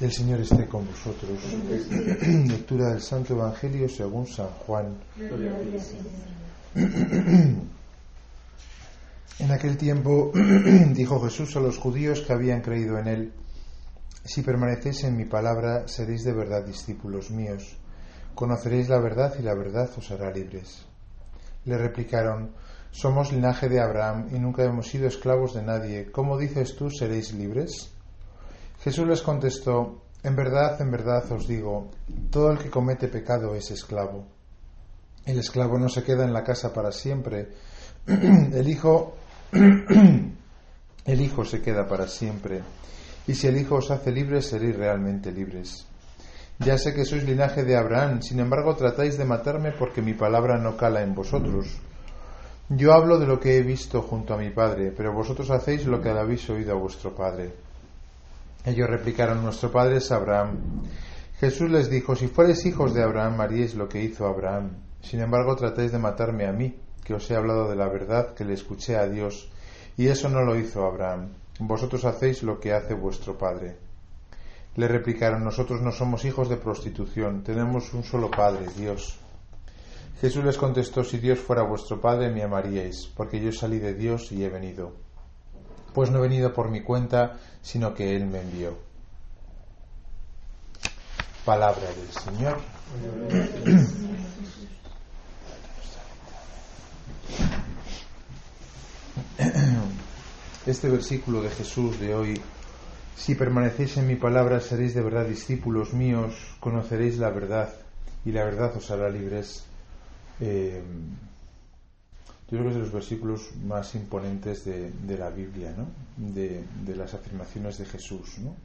El Señor esté con vosotros. Lectura del Santo Evangelio según San Juan. En aquel tiempo dijo Jesús a los judíos que habían creído en él, Si permanecéis en mi palabra, seréis de verdad discípulos míos. Conoceréis la verdad y la verdad os hará libres. Le replicaron, Somos linaje de Abraham y nunca hemos sido esclavos de nadie. ¿Cómo dices tú seréis libres? Jesús les contestó, En verdad, en verdad os digo, todo el que comete pecado es esclavo. El esclavo no se queda en la casa para siempre. El hijo, el hijo se queda para siempre. Y si el hijo os hace libres, seréis realmente libres. Ya sé que sois linaje de Abraham, sin embargo tratáis de matarme porque mi palabra no cala en vosotros. Yo hablo de lo que he visto junto a mi padre, pero vosotros hacéis lo que habéis oído a vuestro padre. Ellos replicaron, nuestro padre es Abraham. Jesús les dijo, si fuereis hijos de Abraham, haríais lo que hizo Abraham. Sin embargo, tratáis de matarme a mí, que os he hablado de la verdad, que le escuché a Dios. Y eso no lo hizo Abraham. Vosotros hacéis lo que hace vuestro padre. Le replicaron, nosotros no somos hijos de prostitución, tenemos un solo Padre, Dios. Jesús les contestó, si Dios fuera vuestro Padre, me amaríais, porque yo salí de Dios y he venido pues no he venido por mi cuenta, sino que Él me envió. Palabra del Señor. Este versículo de Jesús de hoy, si permanecéis en mi palabra, seréis de verdad discípulos míos, conoceréis la verdad y la verdad os hará libres. Eh, yo creo que es de los versículos más imponentes de, la Biblia, ¿no? de, las afirmaciones de Jesús. ¿no?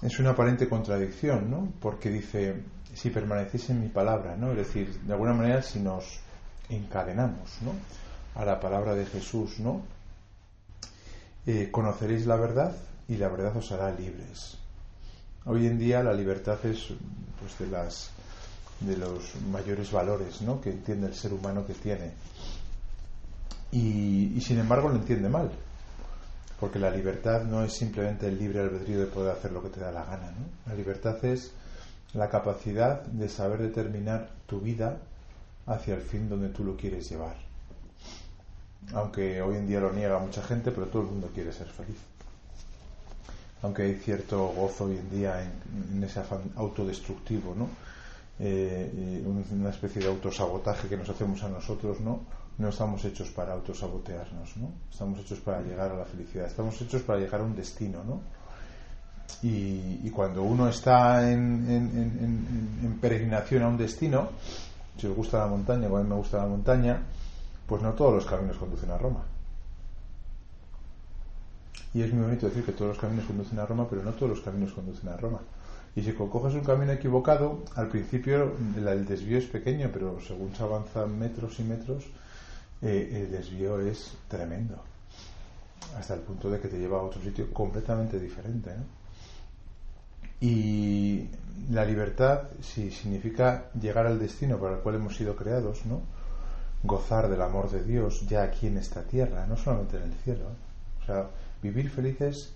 Es una aparente contradicción, ¿no? porque dice, si permanecéis en mi palabra, ¿no? es decir, de alguna manera si nos encadenamos ¿no? a la palabra de Jesús, ¿no? Eh, conoceréis la verdad y la verdad os hará libres. Hoy en día la libertad es pues, de las de los mayores valores ¿no? que entiende el ser humano que tiene y, sin embargo lo entiende mal. Porque la libertad no es simplemente el libre albedrío de poder hacer lo que te da la gana. ¿no? La libertad es la capacidad de saber determinar tu vida hacia el fin donde tú lo quieres llevar. Aunque hoy en día lo niega mucha gente, pero todo el mundo quiere ser feliz. Aunque hay cierto gozo hoy en día en, ese afán autodestructivo, ¿no? Eh, una especie de autosabotaje que nos hacemos a nosotros, ¿no? no estamos hechos para autosabotearnos, ¿no? Estamos hechos para llegar a la felicidad, estamos hechos para llegar a un destino, ¿no? Y, cuando uno está en, peregrinación a un destino, si os gusta la montaña, como a mí me gusta la montaña, pues no todos los caminos conducen a Roma. Y es muy bonito decir que todos los caminos conducen a Roma, pero no todos los caminos conducen a Roma. Y si coges un camino equivocado, al principio el desvío es pequeño, pero según se avanzan metros y metros, eh, el desvío es tremendo, hasta el punto de que te lleva a otro sitio completamente diferente. Y la libertad, si significa llegar al destino para el cual hemos sido creados, ¿no? gozar del amor de Dios ya aquí en esta tierra, no solamente en el cielo. O sea, vivir felices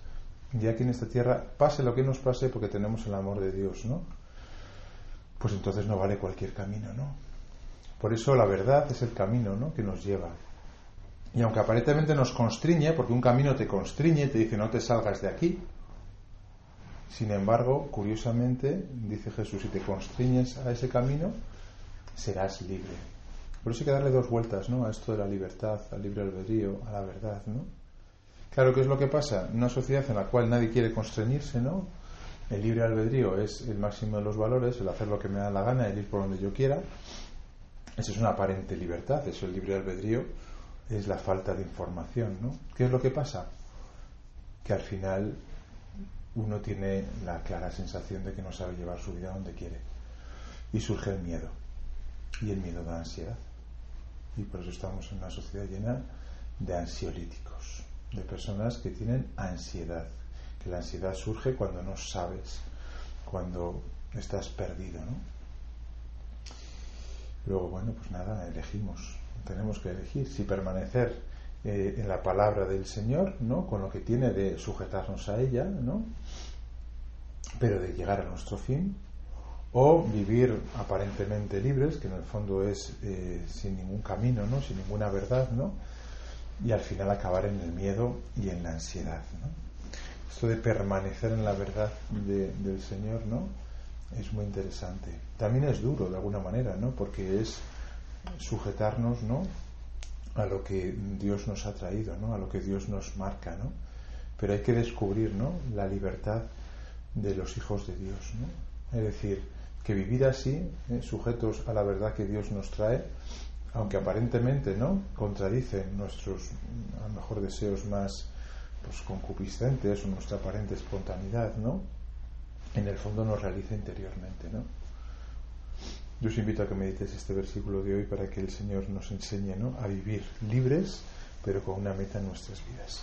ya aquí en esta tierra, pase lo que nos pase, porque tenemos el amor de Dios, ¿no? Pues entonces no vale cualquier camino, ¿no? Por eso la verdad es el camino ¿no? que nos lleva. Y aunque aparentemente nos constriñe, porque un camino te constriñe, te dice no te salgas de aquí, sin embargo, curiosamente, dice Jesús, si te constriñes a ese camino, serás libre. Por eso hay que darle dos vueltas ¿no? a esto de la libertad, al libre albedrío, a la verdad. ¿no? Claro, ¿qué es lo que pasa? Una sociedad en la cual nadie quiere constreñirse, ¿no? El libre albedrío es el máximo de los valores, el hacer lo que me da la gana, el ir por donde yo quiera. Eso es una aparente libertad, eso el libre albedrío es la falta de información, ¿no? ¿Qué es lo que pasa? Que al final uno tiene la clara sensación de que no sabe llevar su vida donde quiere. Y surge el miedo. Y el miedo da ansiedad. Y por eso estamos en una sociedad llena de ansiolíticos, de personas que tienen ansiedad. Que la ansiedad surge cuando no sabes, cuando estás perdido, ¿no? Luego, bueno, pues nada, elegimos. Tenemos que elegir si permanecer eh, en la palabra del Señor, ¿no? Con lo que tiene de sujetarnos a ella, ¿no? pero de llegar a nuestro fin, o vivir aparentemente libres, que en el fondo es eh, sin ningún camino, ¿no? sin ninguna verdad, ¿no? Y al final acabar en el miedo y en la ansiedad. ¿no? Esto de permanecer en la verdad del Señor, ¿no? Es muy interesante. También es duro de alguna manera, ¿no? Porque es sujetarnos, ¿no? A lo que Dios nos ha traído, ¿no? A lo que Dios nos marca, ¿no? Pero hay que descubrir, ¿no? La libertad de los hijos de Dios, ¿no? Es decir, que vivir así, ¿eh? sujetos a la verdad que Dios nos trae, aunque aparentemente no contradicen nuestros a lo mejor deseos más pues, concupiscentes o nuestra aparente espontaneidad, ¿no? En el fondo nos realiza interiormente, ¿no? Yo os invito a que medites este versículo de hoy para que el Señor nos enseñe ¿no? a vivir libres, pero con una meta en nuestras vidas.